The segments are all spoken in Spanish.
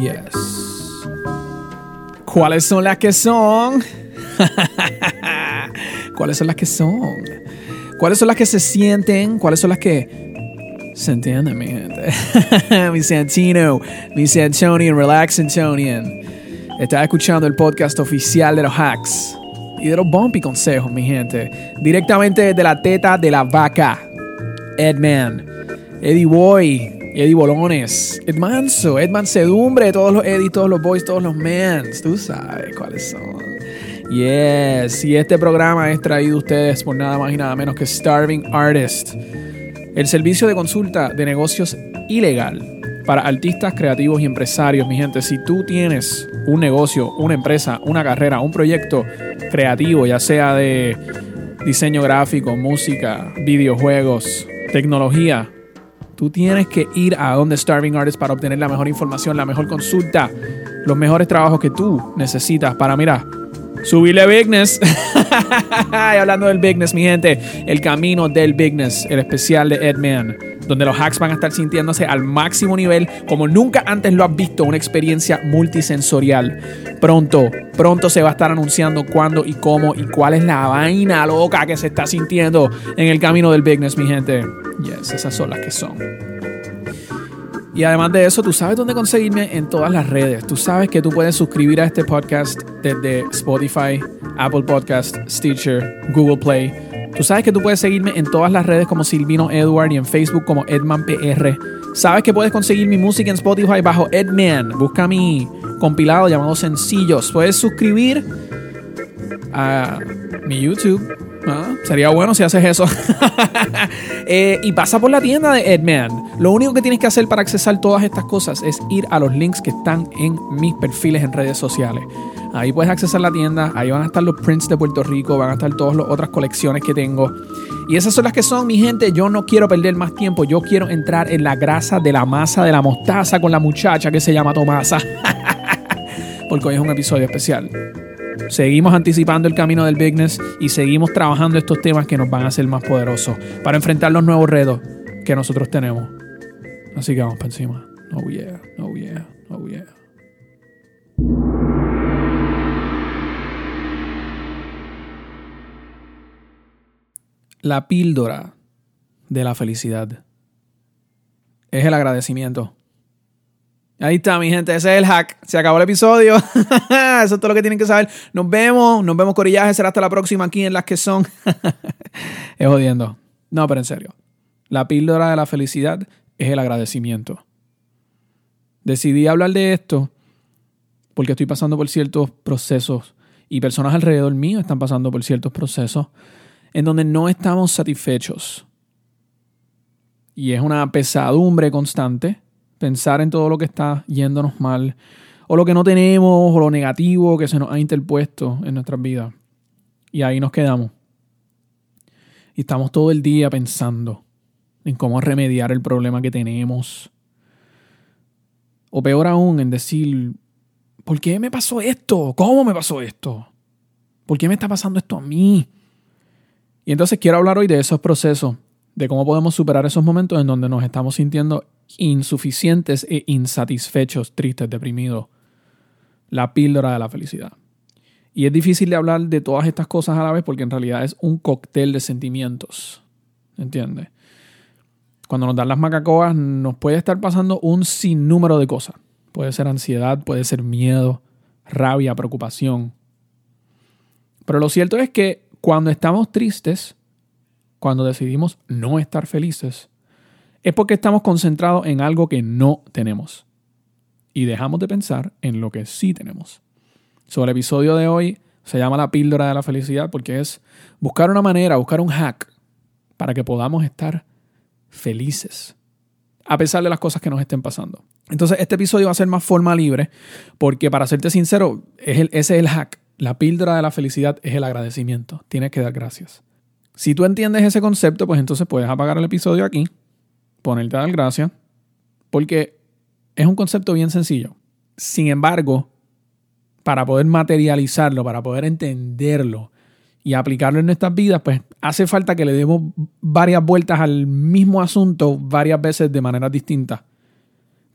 Yes. ¿Cuáles son las que son? ¿Cuáles son las que son? ¿Cuáles son las que se sienten? ¿Cuáles son las que se entienden, mi gente? mi Santino, mi Santonian, Relax Antonian. Estás escuchando el podcast oficial de los hacks y de los bumpy consejos, mi gente. Directamente desde la teta de la vaca. Edman, Eddie Boy, Eddie Bolones, Ed Manso, Ed todos los Eddie, todos los boys, todos los mans. Tú sabes cuáles son. Yes, y este programa es traído a ustedes por nada más y nada menos que Starving Artist, el servicio de consulta de negocios ilegal para artistas creativos y empresarios. Mi gente, si tú tienes un negocio, una empresa, una carrera, un proyecto creativo, ya sea de diseño gráfico, música, videojuegos, tecnología, Tú tienes que ir a donde Starving Artist para obtener la mejor información, la mejor consulta, los mejores trabajos que tú necesitas para, mira, subirle bigness. y hablando del bigness, mi gente, el camino del bigness, el especial de Edman, donde los hacks van a estar sintiéndose al máximo nivel, como nunca antes lo has visto, una experiencia multisensorial. Pronto, pronto se va a estar anunciando cuándo y cómo y cuál es la vaina loca que se está sintiendo en el camino del bigness, mi gente. Yes, esas son las que son. Y además de eso, tú sabes dónde conseguirme en todas las redes. Tú sabes que tú puedes suscribir a este podcast desde Spotify, Apple Podcast, Stitcher, Google Play. Tú sabes que tú puedes seguirme en todas las redes como Silvino Edward y en Facebook como EdmanPR. Sabes que puedes conseguir mi música en Spotify bajo Edman. Busca mi compilado llamado Sencillos. Puedes suscribir a mi YouTube Ah, sería bueno si haces eso. Eh, y pasa por la tienda de Edman. Lo único que tienes que hacer para accesar todas estas cosas es ir a los links que están en mis perfiles en redes sociales. Ahí puedes accesar la tienda, ahí van a estar los prints de Puerto Rico, van a estar todas las otras colecciones que tengo. Y esas son las que son, mi gente. Yo no quiero perder más tiempo, yo quiero entrar en la grasa de la masa de la mostaza con la muchacha que se llama Tomasa. Porque hoy es un episodio especial. Seguimos anticipando el camino del bigness y seguimos trabajando estos temas que nos van a hacer más poderosos para enfrentar los nuevos retos que nosotros tenemos. Así que vamos para encima. Oh yeah, oh yeah, oh yeah. La píldora de la felicidad es el agradecimiento. Ahí está, mi gente. Ese es el hack. Se acabó el episodio. Eso es todo lo que tienen que saber. Nos vemos. Nos vemos, corillaje. Será hasta la próxima aquí en las que son. es jodiendo. No, pero en serio. La píldora de la felicidad es el agradecimiento. Decidí hablar de esto porque estoy pasando por ciertos procesos y personas alrededor mío están pasando por ciertos procesos en donde no estamos satisfechos. Y es una pesadumbre constante pensar en todo lo que está yéndonos mal, o lo que no tenemos, o lo negativo que se nos ha interpuesto en nuestras vidas. Y ahí nos quedamos. Y estamos todo el día pensando en cómo remediar el problema que tenemos. O peor aún, en decir, ¿por qué me pasó esto? ¿Cómo me pasó esto? ¿Por qué me está pasando esto a mí? Y entonces quiero hablar hoy de esos procesos, de cómo podemos superar esos momentos en donde nos estamos sintiendo insuficientes e insatisfechos, tristes, deprimidos. La píldora de la felicidad. Y es difícil de hablar de todas estas cosas a la vez porque en realidad es un cóctel de sentimientos. ¿Entiendes? Cuando nos dan las macacoas nos puede estar pasando un sinnúmero de cosas. Puede ser ansiedad, puede ser miedo, rabia, preocupación. Pero lo cierto es que cuando estamos tristes, cuando decidimos no estar felices, es porque estamos concentrados en algo que no tenemos y dejamos de pensar en lo que sí tenemos. Sobre el episodio de hoy se llama la píldora de la felicidad porque es buscar una manera, buscar un hack para que podamos estar felices a pesar de las cosas que nos estén pasando. Entonces este episodio va a ser más forma libre porque para serte sincero, es ese es el hack. La píldora de la felicidad es el agradecimiento. Tienes que dar gracias. Si tú entiendes ese concepto, pues entonces puedes apagar el episodio aquí ponerte a dar gracias, porque es un concepto bien sencillo. Sin embargo, para poder materializarlo, para poder entenderlo y aplicarlo en nuestras vidas, pues hace falta que le demos varias vueltas al mismo asunto varias veces de manera distinta,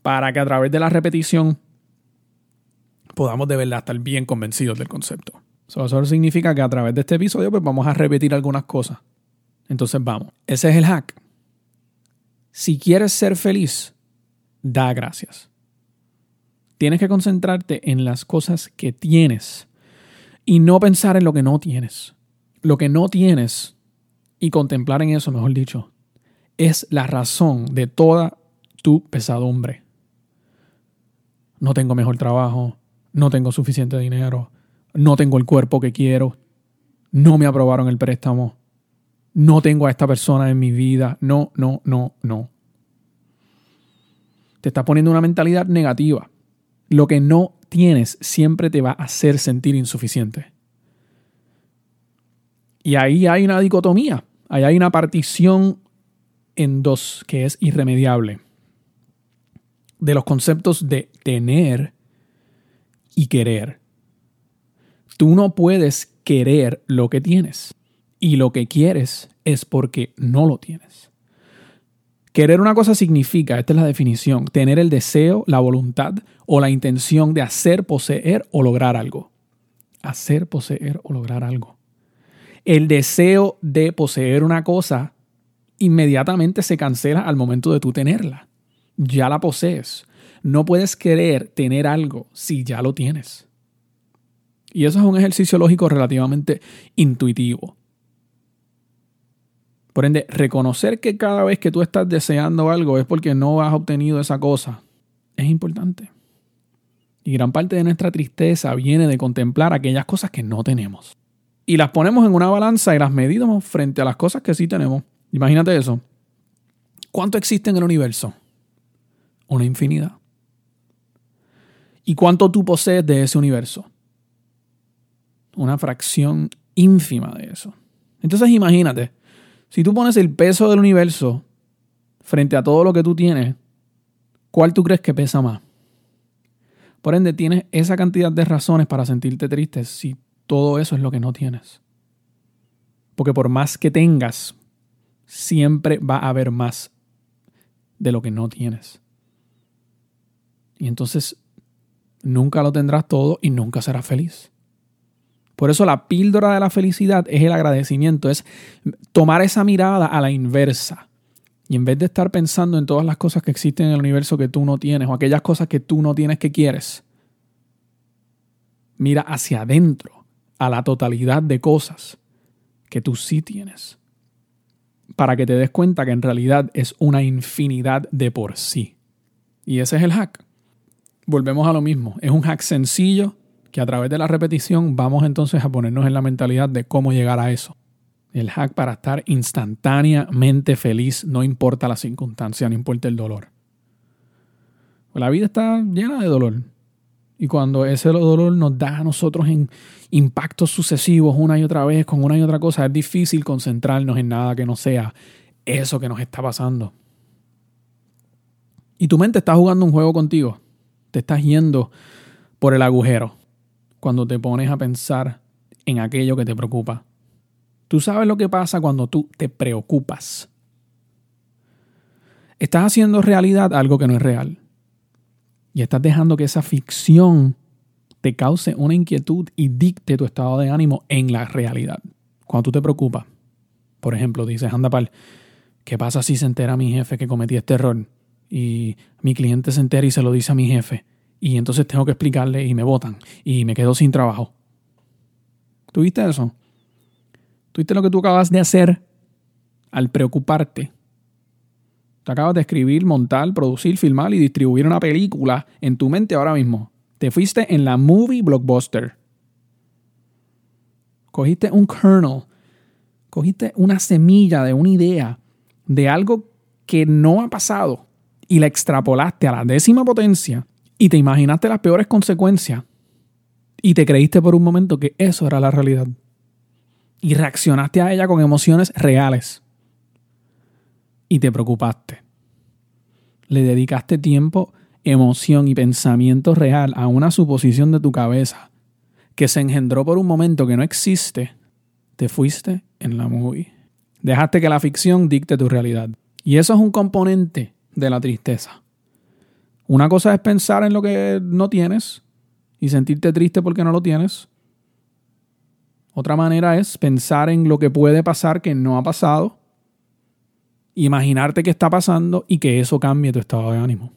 para que a través de la repetición podamos de verdad estar bien convencidos del concepto. eso significa que a través de este episodio pues vamos a repetir algunas cosas. Entonces vamos, ese es el hack. Si quieres ser feliz, da gracias. Tienes que concentrarte en las cosas que tienes y no pensar en lo que no tienes. Lo que no tienes y contemplar en eso, mejor dicho, es la razón de toda tu pesadumbre. No tengo mejor trabajo, no tengo suficiente dinero, no tengo el cuerpo que quiero, no me aprobaron el préstamo, no tengo a esta persona en mi vida, no, no, no, no. Te estás poniendo una mentalidad negativa. Lo que no tienes siempre te va a hacer sentir insuficiente. Y ahí hay una dicotomía, ahí hay una partición en dos que es irremediable de los conceptos de tener y querer. Tú no puedes querer lo que tienes y lo que quieres es porque no lo tienes. Querer una cosa significa, esta es la definición, tener el deseo, la voluntad o la intención de hacer, poseer o lograr algo. Hacer, poseer o lograr algo. El deseo de poseer una cosa inmediatamente se cancela al momento de tú tenerla. Ya la posees. No puedes querer tener algo si ya lo tienes. Y eso es un ejercicio lógico relativamente intuitivo. Por ende, reconocer que cada vez que tú estás deseando algo es porque no has obtenido esa cosa es importante. Y gran parte de nuestra tristeza viene de contemplar aquellas cosas que no tenemos. Y las ponemos en una balanza y las medimos frente a las cosas que sí tenemos. Imagínate eso. ¿Cuánto existe en el universo? Una infinidad. ¿Y cuánto tú posees de ese universo? Una fracción ínfima de eso. Entonces imagínate, si tú pones el peso del universo frente a todo lo que tú tienes, ¿cuál tú crees que pesa más? Por ende, tienes esa cantidad de razones para sentirte triste si todo eso es lo que no tienes. Porque por más que tengas, siempre va a haber más de lo que no tienes. Y entonces nunca lo tendrás todo y nunca serás feliz. Por eso la píldora de la felicidad es el agradecimiento, es tomar esa mirada a la inversa. Y en vez de estar pensando en todas las cosas que existen en el universo que tú no tienes o aquellas cosas que tú no tienes que quieres, mira hacia adentro, a la totalidad de cosas que tú sí tienes. Para que te des cuenta que en realidad es una infinidad de por sí. Y ese es el hack. Volvemos a lo mismo. Es un hack sencillo que a través de la repetición vamos entonces a ponernos en la mentalidad de cómo llegar a eso. El hack para estar instantáneamente feliz, no importa la circunstancia, no importa el dolor. La vida está llena de dolor. Y cuando ese dolor nos da a nosotros en impactos sucesivos una y otra vez, con una y otra cosa, es difícil concentrarnos en nada que no sea eso que nos está pasando. Y tu mente está jugando un juego contigo. Te estás yendo por el agujero cuando te pones a pensar en aquello que te preocupa. Tú sabes lo que pasa cuando tú te preocupas. Estás haciendo realidad algo que no es real. Y estás dejando que esa ficción te cause una inquietud y dicte tu estado de ánimo en la realidad. Cuando tú te preocupas, por ejemplo, dices, anda pal, ¿qué pasa si se entera mi jefe que cometí este error? Y mi cliente se entera y se lo dice a mi jefe y entonces tengo que explicarle y me votan y me quedo sin trabajo. ¿Tuviste eso? ¿Tuviste lo que tú acabas de hacer al preocuparte? Te acabas de escribir, montar, producir, filmar y distribuir una película en tu mente ahora mismo. Te fuiste en la movie blockbuster. Cogiste un kernel, cogiste una semilla de una idea de algo que no ha pasado y la extrapolaste a la décima potencia y te imaginaste las peores consecuencias y te creíste por un momento que eso era la realidad. Y reaccionaste a ella con emociones reales. Y te preocupaste. Le dedicaste tiempo, emoción y pensamiento real a una suposición de tu cabeza que se engendró por un momento que no existe. Te fuiste en la movie. Dejaste que la ficción dicte tu realidad. Y eso es un componente de la tristeza. Una cosa es pensar en lo que no tienes y sentirte triste porque no lo tienes. Otra manera es pensar en lo que puede pasar que no ha pasado, imaginarte que está pasando y que eso cambie tu estado de ánimo.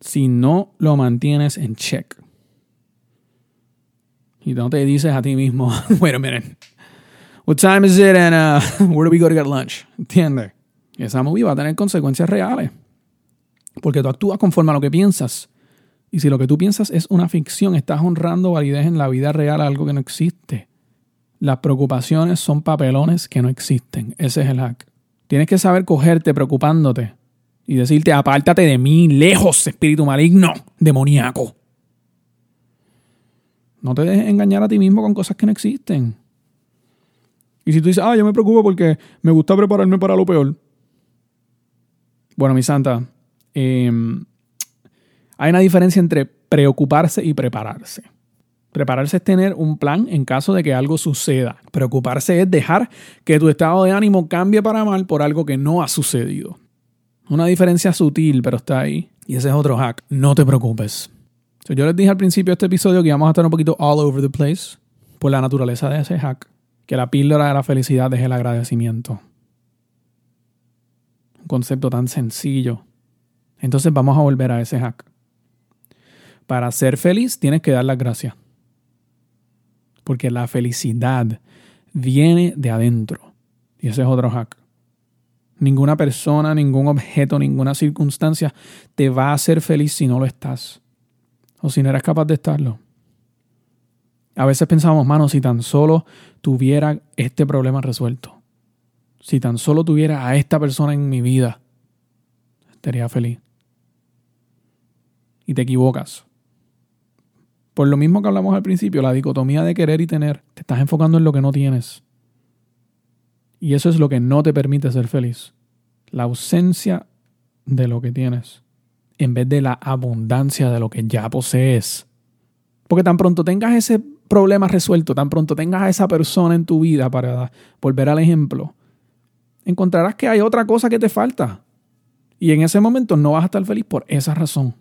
Si no lo mantienes en check. Y no te dices a ti mismo, wait a minute, what time is it and uh, where do we go to get lunch? ¿Entiendes? Esa movie va a tener consecuencias reales. Porque tú actúas conforme a lo que piensas. Y si lo que tú piensas es una ficción, estás honrando validez en la vida real a algo que no existe. Las preocupaciones son papelones que no existen. Ese es el hack. Tienes que saber cogerte preocupándote y decirte, apártate de mí, lejos, espíritu maligno, demoníaco. No te dejes engañar a ti mismo con cosas que no existen. Y si tú dices, ah, yo me preocupo porque me gusta prepararme para lo peor. Bueno, mi santa, em, hay una diferencia entre preocuparse y prepararse. Prepararse es tener un plan en caso de que algo suceda. Preocuparse es dejar que tu estado de ánimo cambie para mal por algo que no ha sucedido. Una diferencia sutil, pero está ahí. Y ese es otro hack. No te preocupes. yo les dije al principio de este episodio que íbamos a estar un poquito all over the place por la naturaleza de ese hack. Que la píldora de la felicidad es el agradecimiento. Un concepto tan sencillo. Entonces vamos a volver a ese hack. Para ser feliz tienes que dar las gracias. Porque la felicidad viene de adentro. Y ese es otro hack. Ninguna persona, ningún objeto, ninguna circunstancia te va a hacer feliz si no lo estás. O si no eres capaz de estarlo. A veces pensamos, mano, si tan solo tuviera este problema resuelto. Si tan solo tuviera a esta persona en mi vida, estaría feliz. Y te equivocas. Por lo mismo que hablamos al principio, la dicotomía de querer y tener, te estás enfocando en lo que no tienes. Y eso es lo que no te permite ser feliz. La ausencia de lo que tienes, en vez de la abundancia de lo que ya posees. Porque tan pronto tengas ese problema resuelto, tan pronto tengas a esa persona en tu vida, para volver al ejemplo, encontrarás que hay otra cosa que te falta. Y en ese momento no vas a estar feliz por esa razón.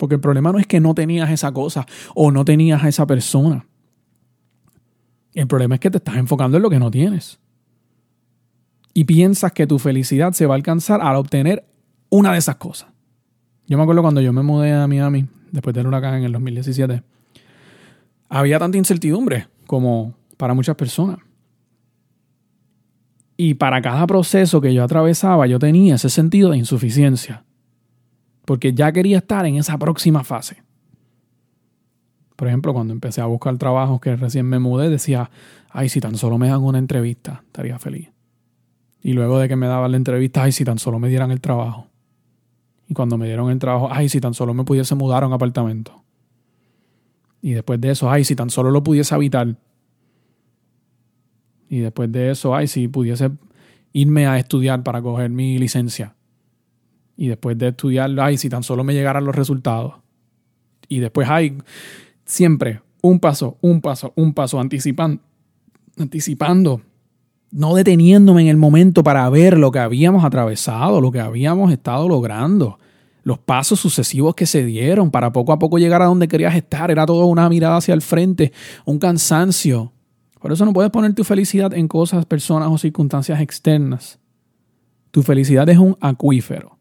Porque el problema no es que no tenías esa cosa o no tenías a esa persona. El problema es que te estás enfocando en lo que no tienes. Y piensas que tu felicidad se va a alcanzar al obtener una de esas cosas. Yo me acuerdo cuando yo me mudé a Miami, después del huracán en el 2017, había tanta incertidumbre como para muchas personas. Y para cada proceso que yo atravesaba, yo tenía ese sentido de insuficiencia porque ya quería estar en esa próxima fase. Por ejemplo, cuando empecé a buscar trabajo que recién me mudé, decía, ay, si tan solo me dan una entrevista, estaría feliz. Y luego de que me daban la entrevista, ay, si tan solo me dieran el trabajo. Y cuando me dieron el trabajo, ay, si tan solo me pudiese mudar a un apartamento. Y después de eso, ay, si tan solo lo pudiese habitar. Y después de eso, ay, si pudiese irme a estudiar para coger mi licencia. Y después de estudiarlo, ay, si tan solo me llegaran los resultados. Y después, ay, siempre un paso, un paso, un paso, anticipando, anticipando, no deteniéndome en el momento para ver lo que habíamos atravesado, lo que habíamos estado logrando, los pasos sucesivos que se dieron para poco a poco llegar a donde querías estar. Era todo una mirada hacia el frente, un cansancio. Por eso no puedes poner tu felicidad en cosas, personas o circunstancias externas. Tu felicidad es un acuífero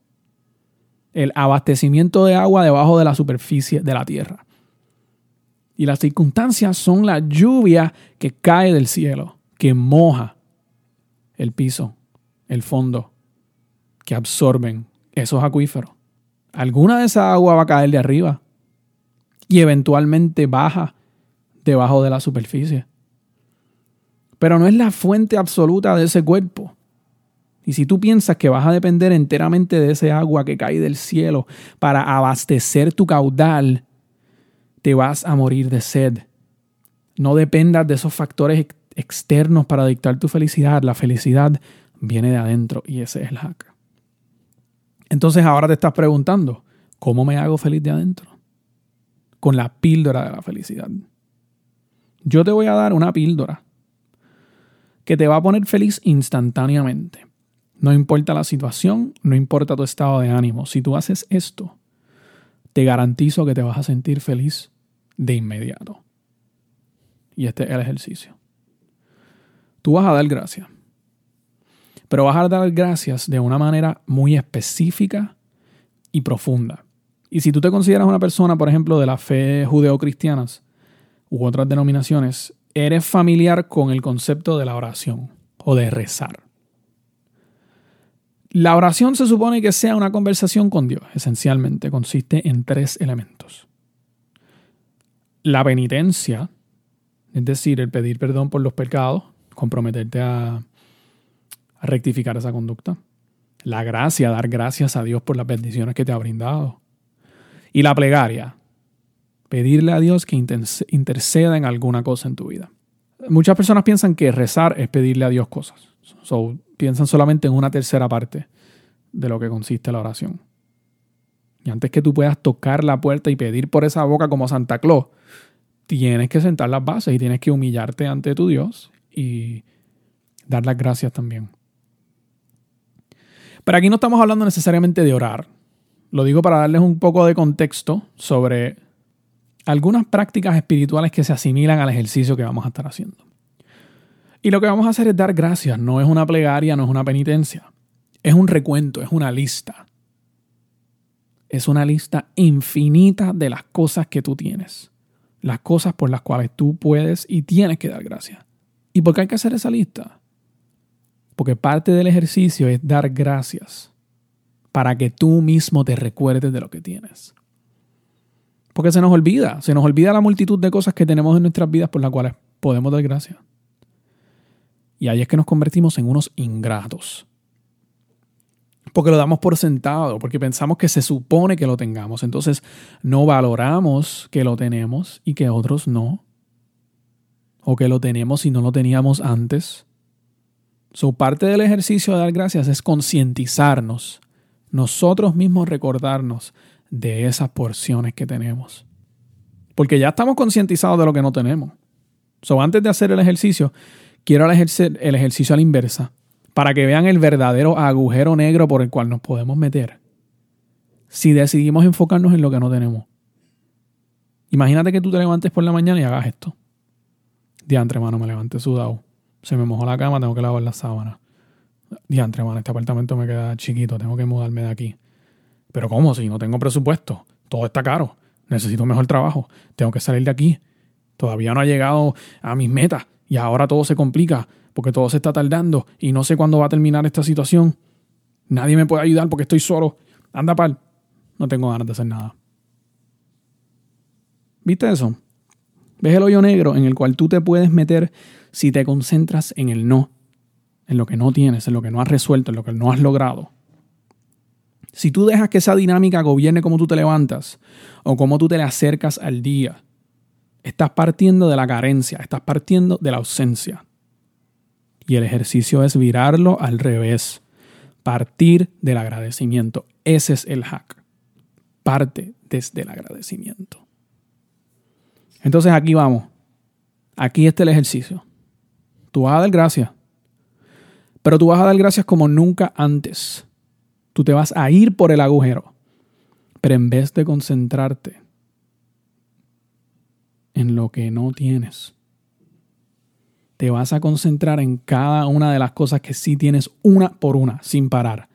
el abastecimiento de agua debajo de la superficie de la tierra. Y las circunstancias son la lluvia que cae del cielo, que moja el piso, el fondo, que absorben esos acuíferos. Alguna de esa agua va a caer de arriba y eventualmente baja debajo de la superficie. Pero no es la fuente absoluta de ese cuerpo. Y si tú piensas que vas a depender enteramente de ese agua que cae del cielo para abastecer tu caudal, te vas a morir de sed. No dependas de esos factores externos para dictar tu felicidad. La felicidad viene de adentro y ese es el hack. Entonces ahora te estás preguntando, ¿cómo me hago feliz de adentro? Con la píldora de la felicidad. Yo te voy a dar una píldora que te va a poner feliz instantáneamente. No importa la situación, no importa tu estado de ánimo. Si tú haces esto, te garantizo que te vas a sentir feliz de inmediato. Y este es el ejercicio. Tú vas a dar gracias. Pero vas a dar gracias de una manera muy específica y profunda. Y si tú te consideras una persona, por ejemplo, de la fe judeocristianas u otras denominaciones, eres familiar con el concepto de la oración o de rezar. La oración se supone que sea una conversación con Dios. Esencialmente consiste en tres elementos. La penitencia, es decir, el pedir perdón por los pecados, comprometerte a, rectificar esa conducta. La gracia, dar gracias a Dios por las bendiciones que te ha brindado. Y la plegaria, pedirle a Dios que interceda en alguna cosa en tu vida. Muchas personas piensan que rezar es pedirle a Dios cosas. So, piensan solamente en una tercera parte de lo que consiste la oración. Y antes que tú puedas tocar la puerta y pedir por esa boca como Santa Claus, tienes que sentar las bases y tienes que humillarte ante tu Dios y dar las gracias también. Pero aquí no estamos hablando necesariamente de orar. Lo digo para darles un poco de contexto sobre algunas prácticas espirituales que se asimilan al ejercicio que vamos a estar haciendo. Y lo que vamos a hacer es dar gracias, no es una plegaria, no es una penitencia. Es un recuento, es una lista. Es una lista infinita de las cosas que tú tienes. Las cosas por las cuales tú puedes y tienes que dar gracias. ¿Y por qué hay que hacer esa lista? Porque parte del ejercicio es dar gracias para que tú mismo te recuerdes de lo que tienes. Porque se nos olvida, se nos olvida la multitud de cosas que tenemos en nuestras vidas por las cuales podemos dar gracias. Y ahí es que nos convertimos en unos ingratos. Porque lo damos por sentado, porque pensamos que se supone que lo tengamos. Entonces no valoramos que lo tenemos y que otros no. O que lo tenemos y no lo teníamos antes. Su parte del ejercicio de dar gracias es concientizarnos, nosotros mismos recordarnos de esas porciones que tenemos. Porque ya estamos concientizados de lo que no tenemos. So, antes de hacer el ejercicio, quiero ejercer el ejercicio a la inversa para que vean el verdadero agujero negro por el cual nos podemos meter si decidimos enfocarnos en lo que no tenemos. Imagínate que tú te levantes por la mañana y hagas esto. Diantre, mano, me levanté sudado. Se me mojó la cama, tengo que lavar la sábana. Diantre, mano, este apartamento me queda chiquito, tengo que mudarme de aquí. Pero ¿cómo? Si no tengo presupuesto, todo está caro, necesito mejor trabajo, tengo que salir de aquí. Todavía no ha llegado a mis metas y ahora todo se complica porque todo se está tardando y no sé cuándo va a terminar esta situación. Nadie me puede ayudar porque estoy solo. Anda pal. No tengo ganas de hacer nada. ¿Viste eso? ¿Ves el hoyo negro en el cual tú te puedes meter si te concentras en el no, en lo que no tienes, en lo que no has resuelto, en lo que no has logrado? Si tú dejas que esa dinámica gobierne cómo tú te levantas o cómo tú te le acercas al día, estás partiendo de la carencia, estás partiendo de la ausencia. Y el ejercicio es virarlo al revés, partir del agradecimiento. Ese es el hack. Parte desde el agradecimiento. Entonces aquí vamos. Aquí está el ejercicio. Tú vas a dar gracias. Pero tú vas a dar gracias como nunca antes. Tú te vas a ir por el agujero. Pero en vez de concentrarte en lo que no tienes, te vas a concentrar en cada una de las cosas que sí tienes una por una, sin parar,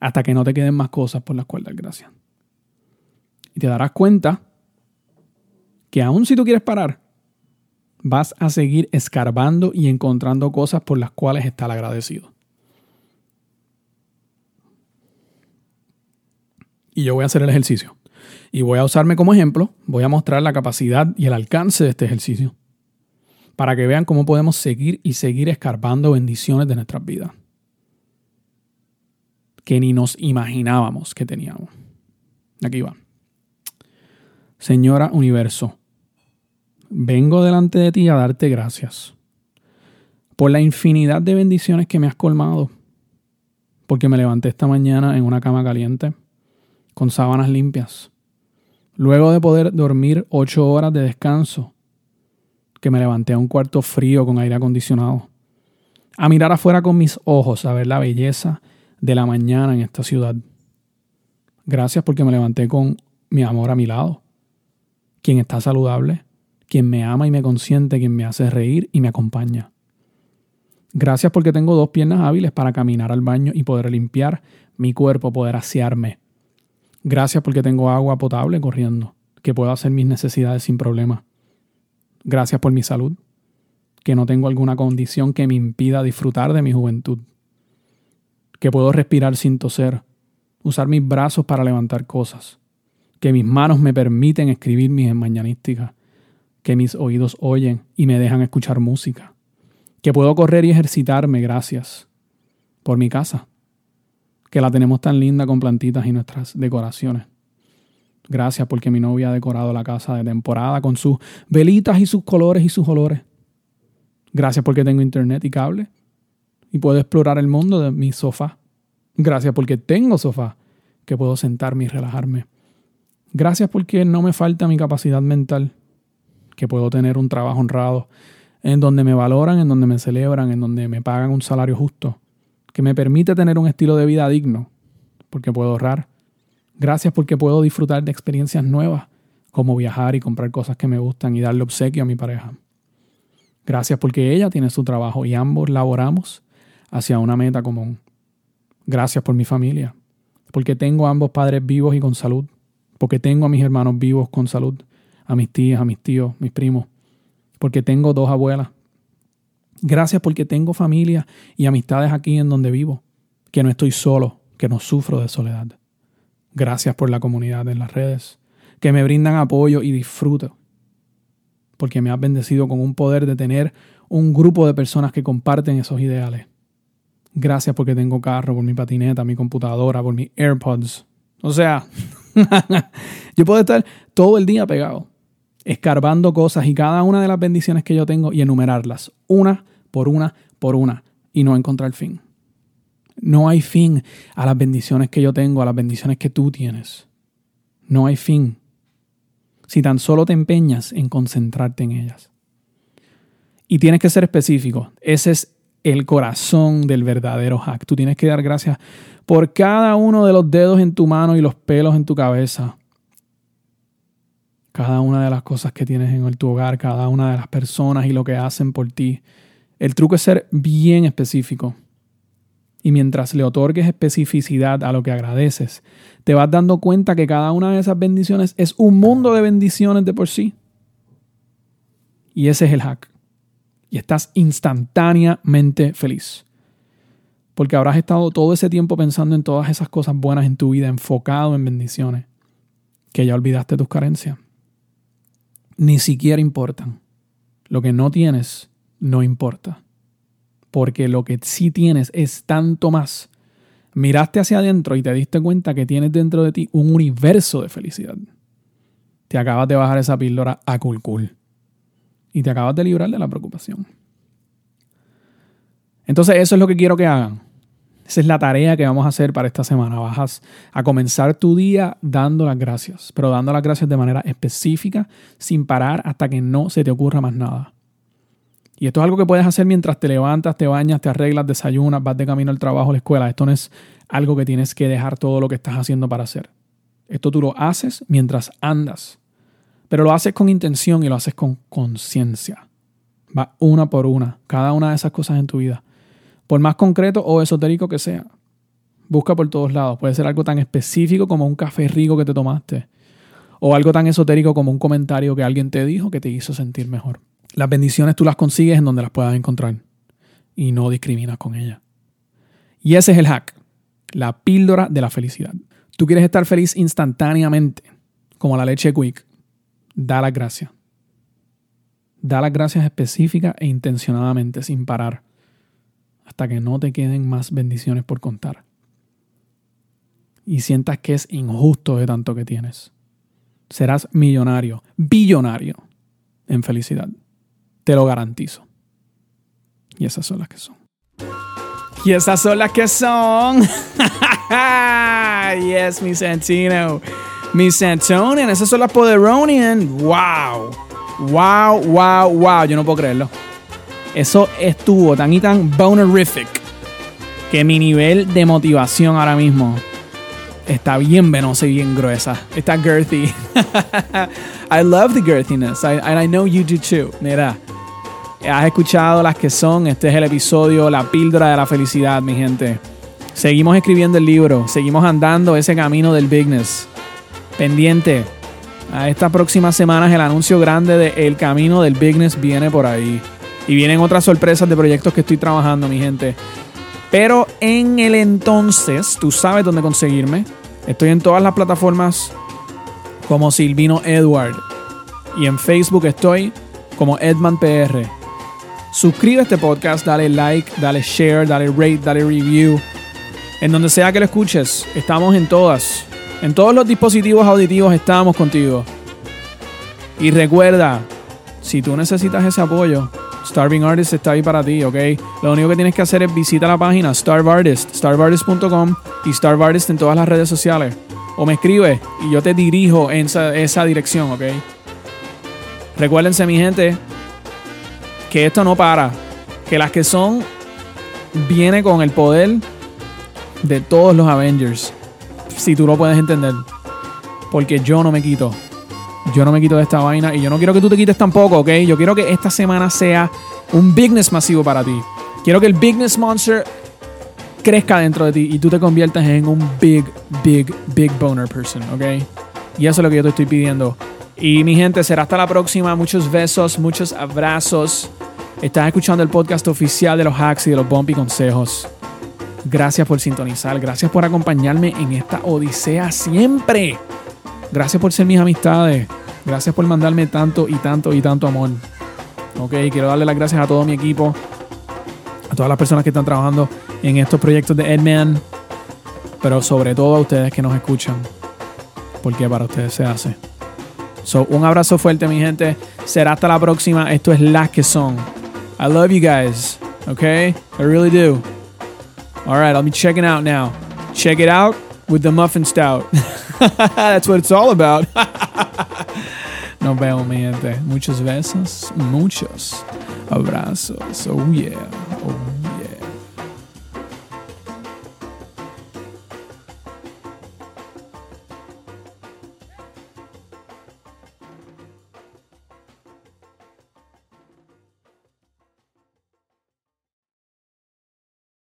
hasta que no te queden más cosas por las cuales dar gracias. Y te darás cuenta que aun si tú quieres parar, vas a seguir escarbando y encontrando cosas por las cuales estar agradecido. Y yo voy a hacer el ejercicio. Y voy a usarme como ejemplo, voy a mostrar la capacidad y el alcance de este ejercicio para que vean cómo podemos seguir y seguir escarbando bendiciones de nuestras vidas que ni nos imaginábamos que teníamos. Aquí va. Señora Universo, vengo delante de ti a darte gracias por la infinidad de bendiciones que me has colmado, porque me levanté esta mañana en una cama caliente, con sábanas limpias, luego de poder dormir ocho horas de descanso que me levanté a un cuarto frío con aire acondicionado, a mirar afuera con mis ojos, a ver la belleza de la mañana en esta ciudad. Gracias porque me levanté con mi amor a mi lado, quien está saludable, quien me ama y me consiente, quien me hace reír y me acompaña. Gracias porque tengo dos piernas hábiles para caminar al baño y poder limpiar mi cuerpo, poder asearme. Gracias porque tengo agua potable corriendo, que puedo hacer mis necesidades sin problema. Gracias por mi salud, que no tengo alguna condición que me impida disfrutar de mi juventud. Que puedo respirar sin toser, usar mis brazos para levantar cosas, que mis manos me permiten escribir mis mañanísticas, que mis oídos oyen y me dejan escuchar música, que puedo correr y ejercitarme gracias por mi casa, que la tenemos tan linda con plantitas y nuestras decoraciones. Gracias porque mi novia ha decorado la casa de temporada con sus velitas y sus colores y sus olores. Gracias porque tengo internet y cable y puedo explorar el mundo de mi sofá. Gracias porque tengo sofá que puedo sentarme y relajarme. Gracias porque no me falta mi capacidad mental, que puedo tener un trabajo honrado, en donde me valoran, en donde me celebran, en donde me pagan un salario justo, que me permite tener un estilo de vida digno, porque puedo ahorrar, Gracias porque puedo disfrutar de experiencias nuevas, como viajar y comprar cosas que me gustan y darle obsequio a mi pareja. Gracias porque ella tiene su trabajo y ambos laboramos hacia una meta común. Gracias por mi familia, porque tengo a ambos padres vivos y con salud, porque tengo a mis hermanos vivos con salud, a mis tías, a mis tíos, mis primos, porque tengo dos abuelas. Gracias porque tengo familia y amistades aquí en donde vivo, que no estoy solo, que no sufro de soledad. Gracias por la comunidad en las redes, que me brindan apoyo y disfruto, porque me has bendecido con un poder de tener un grupo de personas que comparten esos ideales. Gracias porque tengo carro, por mi patineta, mi computadora, por mis AirPods. O sea, yo puedo estar todo el día pegado, escarbando cosas y cada una de las bendiciones que yo tengo y enumerarlas, una por una por una, y no encontrar fin. No hay fin a las bendiciones que yo tengo, a las bendiciones que tú tienes. No hay fin. Si tan solo te empeñas en concentrarte en ellas. Y tienes que ser específico. Ese es el corazón del verdadero hack. Tú tienes que dar gracias por cada uno de los dedos en tu mano y los pelos en tu cabeza. Cada una de las cosas que tienes en tu hogar, cada una de las personas y lo que hacen por ti. El truco es ser bien específico. Y mientras le otorgues especificidad a lo que agradeces, te vas dando cuenta que cada una de esas bendiciones es un mundo de bendiciones de por sí. Y ese es el hack. Y estás instantáneamente feliz. Porque habrás estado todo ese tiempo pensando en todas esas cosas buenas en tu vida, enfocado en bendiciones, que ya olvidaste tus carencias. Ni siquiera importan. Lo que no tienes no importa porque lo que sí tienes es tanto más. Miraste hacia adentro y te diste cuenta que tienes dentro de ti un universo de felicidad. Te acabas de bajar esa píldora a cool Y te acabas de librar de la preocupación. Entonces eso es lo que quiero que hagan. Esa es la tarea que vamos a hacer para esta semana. Vas a comenzar tu día dando las gracias, pero dando las gracias de manera específica, sin parar hasta que no se te ocurra más nada. Y esto es algo que puedes hacer mientras te levantas, te bañas, te arreglas, desayunas, vas de camino al trabajo, a la escuela. Esto no es algo que tienes que dejar todo lo que estás haciendo para hacer. Esto tú lo haces mientras andas. Pero lo haces con intención y lo haces con conciencia. Va una por una, cada una de esas cosas en tu vida. Por más concreto o esotérico que sea. Busca por todos lados. Puede ser algo tan específico como un café rico que te tomaste. O algo tan esotérico como un comentario que alguien te dijo que te hizo sentir mejor. Las bendiciones tú las consigues en donde las puedas encontrar y no discriminas con ellas. Y ese es el hack, la píldora de la felicidad. Tú quieres estar feliz instantáneamente, como la leche quick. Da las gracias. Da las gracias específicas e intencionadamente, sin parar, hasta que no te queden más bendiciones por contar. Y sientas que es injusto de tanto que tienes. Serás millonario, billonario en felicidad. Te lo garantizo. Y esas son las que son. Y esas son las que son. yes, mi Santino. Mi Santonian. Esas son las Poderonian. Wow. Wow, wow, wow. Yo no puedo creerlo. Eso estuvo tan y tan bonerific que mi nivel de motivación ahora mismo está bien venosa y bien gruesa. Está girthy. I love the girthiness. I, and I know you do too. Mira, has escuchado las que son. Este es el episodio La píldora de la felicidad, mi gente. Seguimos escribiendo el libro. Seguimos andando ese camino del bigness. Pendiente. A estas próximas semanas el anuncio grande de El Camino del Bigness viene por ahí. Y vienen otras sorpresas de proyectos que estoy trabajando, mi gente. Pero en el entonces, tú sabes dónde conseguirme. Estoy en todas las plataformas como Silvino Edward. Y en Facebook estoy como Edman PR. Suscríbete a este podcast, dale like, dale share, dale rate, dale review. En donde sea que lo escuches, estamos en todas. En todos los dispositivos auditivos estamos contigo. Y recuerda, si tú necesitas ese apoyo, Starving Artist está ahí para ti, ¿ok? Lo único que tienes que hacer es visitar la página Starve Artist, starvartist.com y Starve Artist en todas las redes sociales. O me escribe y yo te dirijo en esa dirección, ¿ok? Recuérdense, mi gente, que esto no para. Que las que son viene con el poder de todos los Avengers. Si tú lo puedes entender. Porque yo no me quito. Yo no me quito de esta vaina y yo no quiero que tú te quites tampoco, ¿ok? Yo quiero que esta semana sea un bigness masivo para ti. Quiero que el bigness monster crezca dentro de ti y tú te conviertas en un big, big, big boner person, ¿ok? Y eso es lo que yo te estoy pidiendo. Y mi gente, será hasta la próxima. Muchos besos, muchos abrazos. Estás escuchando el podcast oficial de los hacks y de los bumpy consejos. Gracias por sintonizar, gracias por acompañarme en esta odisea siempre. Gracias por ser mis amistades. Gracias por mandarme tanto y tanto y tanto amor. Ok, quiero darle las gracias a todo mi equipo, a todas las personas que están trabajando en estos proyectos de Edman, pero sobre todo a ustedes que nos escuchan, porque para ustedes se hace. So, un abrazo fuerte, mi gente. Será hasta la próxima. Esto es Las que son. I love you guys. Okay? I really do. All right, I'll be checking out now. Check it out with the muffin stout. That's what it's all about. Mi gente. Muchos besos, muchos abrazos. Oh, yeah. Oh,